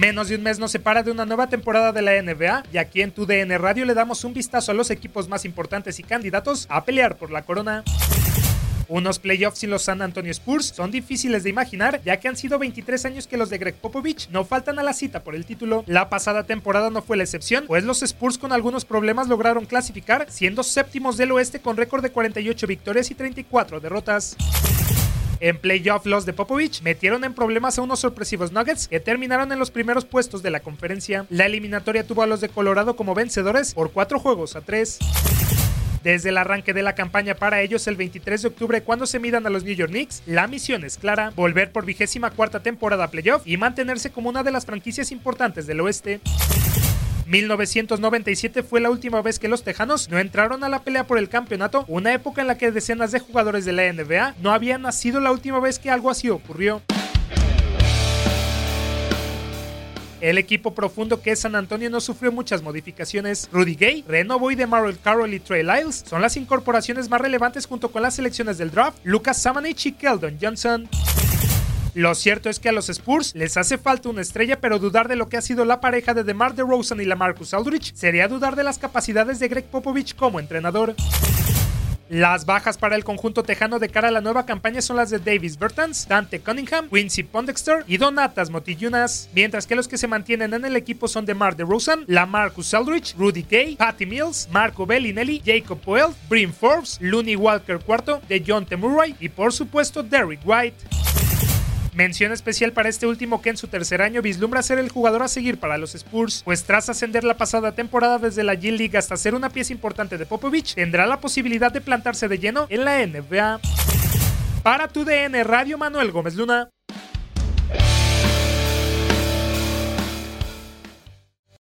Menos de un mes nos separa de una nueva temporada de la NBA y aquí en tu DN Radio le damos un vistazo a los equipos más importantes y candidatos a pelear por la corona. Unos playoffs sin los San Antonio Spurs son difíciles de imaginar, ya que han sido 23 años que los de Greg Popovich no faltan a la cita por el título. La pasada temporada no fue la excepción, pues los Spurs con algunos problemas lograron clasificar, siendo séptimos del oeste con récord de 48 victorias y 34 derrotas. En playoff los de Popovich metieron en problemas a unos sorpresivos Nuggets que terminaron en los primeros puestos de la conferencia. La eliminatoria tuvo a los de Colorado como vencedores por 4 juegos a 3. Desde el arranque de la campaña para ellos el 23 de octubre cuando se midan a los New York Knicks, la misión es clara, volver por vigésima cuarta temporada a playoff y mantenerse como una de las franquicias importantes del oeste. 1997 fue la última vez que los Tejanos no entraron a la pelea por el campeonato, una época en la que decenas de jugadores de la NBA no habían nacido la última vez que algo así ocurrió. El equipo profundo que es San Antonio no sufrió muchas modificaciones. Rudy Gay, Renovo y DeMarrell Carroll y Trey Lyles son las incorporaciones más relevantes junto con las selecciones del draft, Lucas Samanich y Keldon Johnson. Lo cierto es que a los Spurs les hace falta una estrella, pero dudar de lo que ha sido la pareja de DeMar DeRozan y la Marcus Aldridge sería dudar de las capacidades de Greg Popovich como entrenador. Las bajas para el conjunto tejano de cara a la nueva campaña son las de Davis Bertans, Dante Cunningham, Quincy Pondexter y Donatas Motillunas, mientras que los que se mantienen en el equipo son DeMar DeRozan, Lamarcus Aldridge, Rudy Gay, Patty Mills, Marco Bellinelli, Jacob Poel, Brim Forbes, Looney Walker IV, de John Murray y por supuesto Derrick White. Mención especial para este último que en su tercer año vislumbra ser el jugador a seguir para los Spurs, pues tras ascender la pasada temporada desde la G League hasta ser una pieza importante de Popovich, tendrá la posibilidad de plantarse de lleno en la NBA. Para tu DN Radio Manuel Gómez Luna.